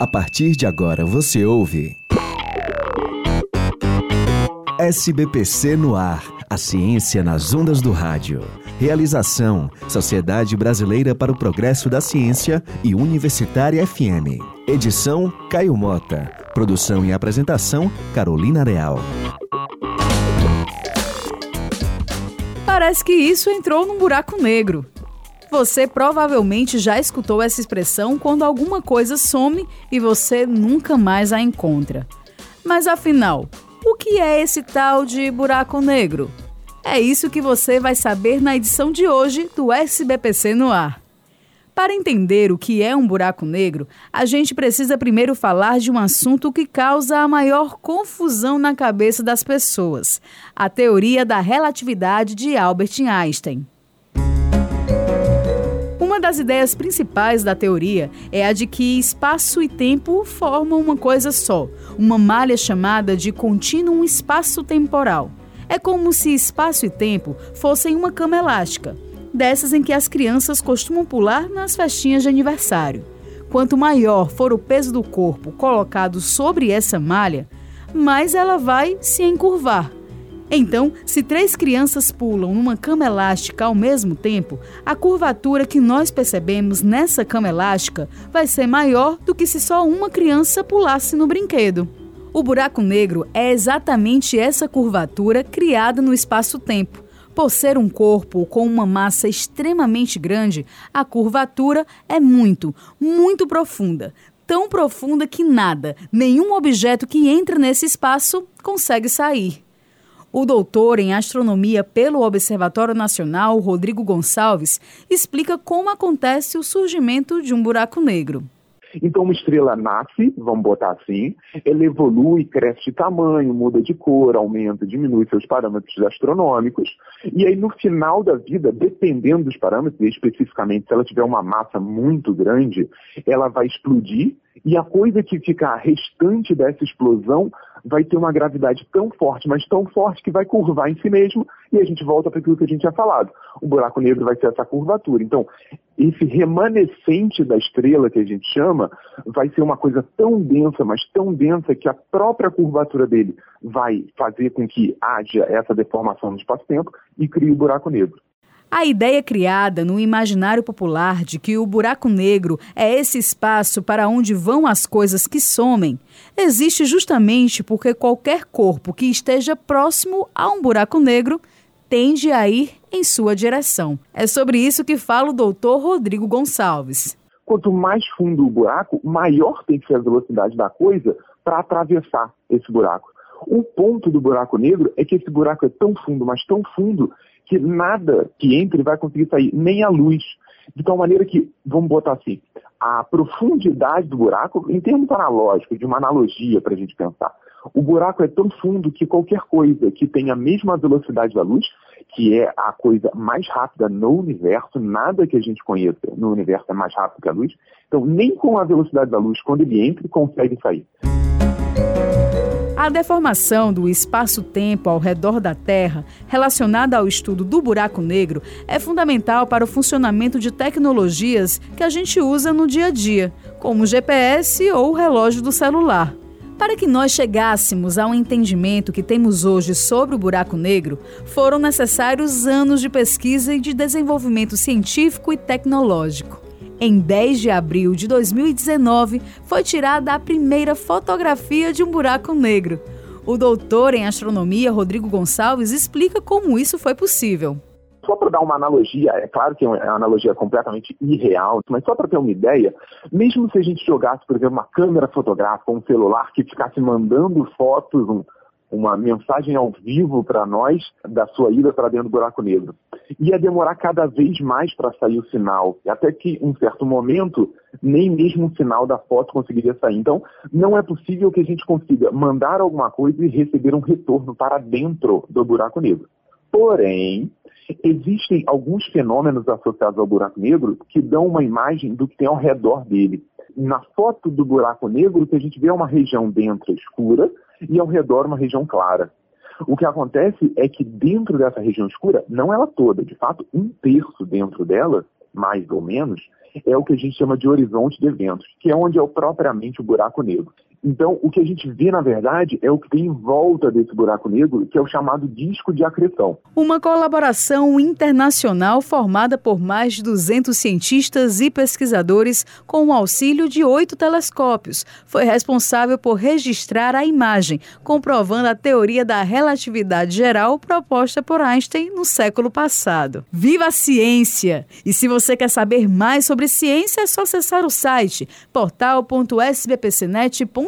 A partir de agora você ouve. SBPC no ar. A ciência nas ondas do rádio. Realização: Sociedade Brasileira para o Progresso da Ciência e Universitária FM. Edição: Caio Mota. Produção e apresentação: Carolina Real. Parece que isso entrou num buraco negro. Você provavelmente já escutou essa expressão quando alguma coisa some e você nunca mais a encontra. Mas afinal, o que é esse tal de buraco negro? É isso que você vai saber na edição de hoje do SBPC no ar. Para entender o que é um buraco negro, a gente precisa primeiro falar de um assunto que causa a maior confusão na cabeça das pessoas: a teoria da relatividade de Albert Einstein. Das ideias principais da teoria é a de que espaço e tempo formam uma coisa só, uma malha chamada de contínuo espaço-temporal. É como se espaço e tempo fossem uma cama elástica, dessas em que as crianças costumam pular nas festinhas de aniversário. Quanto maior for o peso do corpo colocado sobre essa malha, mais ela vai se encurvar, então, se três crianças pulam numa cama elástica ao mesmo tempo, a curvatura que nós percebemos nessa cama elástica vai ser maior do que se só uma criança pulasse no brinquedo. O buraco negro é exatamente essa curvatura criada no espaço-tempo. Por ser um corpo com uma massa extremamente grande, a curvatura é muito, muito profunda. Tão profunda que nada, nenhum objeto que entra nesse espaço consegue sair. O doutor em astronomia pelo Observatório Nacional, Rodrigo Gonçalves, explica como acontece o surgimento de um buraco negro. Então, uma estrela nasce, vamos botar assim, ela evolui, cresce de tamanho, muda de cor, aumenta, diminui seus parâmetros astronômicos, e aí no final da vida, dependendo dos parâmetros, especificamente se ela tiver uma massa muito grande, ela vai explodir, e a coisa que fica restante dessa explosão vai ter uma gravidade tão forte, mas tão forte que vai curvar em si mesmo e a gente volta para aquilo que a gente tinha falado. O buraco negro vai ser essa curvatura. Então, esse remanescente da estrela que a gente chama vai ser uma coisa tão densa, mas tão densa que a própria curvatura dele vai fazer com que haja essa deformação no espaço-tempo e crie o buraco negro. A ideia criada no imaginário popular de que o buraco negro é esse espaço para onde vão as coisas que somem existe justamente porque qualquer corpo que esteja próximo a um buraco negro tende a ir em sua direção. É sobre isso que fala o doutor Rodrigo Gonçalves. Quanto mais fundo o buraco, maior tem que ser a velocidade da coisa para atravessar esse buraco. O ponto do buraco negro é que esse buraco é tão fundo, mas tão fundo, que nada que entre vai conseguir sair, nem a luz. De tal maneira que, vamos botar assim, a profundidade do buraco, em termos analógicos, de uma analogia para a gente pensar, o buraco é tão fundo que qualquer coisa que tenha a mesma velocidade da luz, que é a coisa mais rápida no universo, nada que a gente conheça no universo é mais rápido que a luz, então nem com a velocidade da luz, quando ele entra, consegue sair. A deformação do espaço-tempo ao redor da Terra, relacionada ao estudo do buraco negro, é fundamental para o funcionamento de tecnologias que a gente usa no dia a dia, como o GPS ou o relógio do celular. Para que nós chegássemos ao entendimento que temos hoje sobre o buraco negro, foram necessários anos de pesquisa e de desenvolvimento científico e tecnológico. Em 10 de abril de 2019, foi tirada a primeira fotografia de um buraco negro. O doutor em astronomia, Rodrigo Gonçalves, explica como isso foi possível. Só para dar uma analogia, é claro que é uma analogia completamente irreal, mas só para ter uma ideia, mesmo se a gente jogasse, por exemplo, uma câmera fotográfica, um celular que ficasse mandando fotos, um, uma mensagem ao vivo para nós da sua ida para dentro do buraco negro. Ia demorar cada vez mais para sair o sinal, até que, em certo momento, nem mesmo o sinal da foto conseguiria sair. Então, não é possível que a gente consiga mandar alguma coisa e receber um retorno para dentro do buraco negro. Porém, existem alguns fenômenos associados ao buraco negro que dão uma imagem do que tem ao redor dele. Na foto do buraco negro, o que a gente vê é uma região dentro escura, e ao redor uma região clara. O que acontece é que dentro dessa região escura, não ela toda, de fato, um terço dentro dela, mais ou menos, é o que a gente chama de horizonte de eventos, que é onde é propriamente o buraco negro. Então, o que a gente vê, na verdade, é o que tem em volta desse buraco negro, que é o chamado disco de acreção. Uma colaboração internacional formada por mais de 200 cientistas e pesquisadores com o auxílio de oito telescópios. Foi responsável por registrar a imagem, comprovando a teoria da relatividade geral proposta por Einstein no século passado. Viva a ciência! E se você quer saber mais sobre ciência, é só acessar o site portal.sbpcnet.com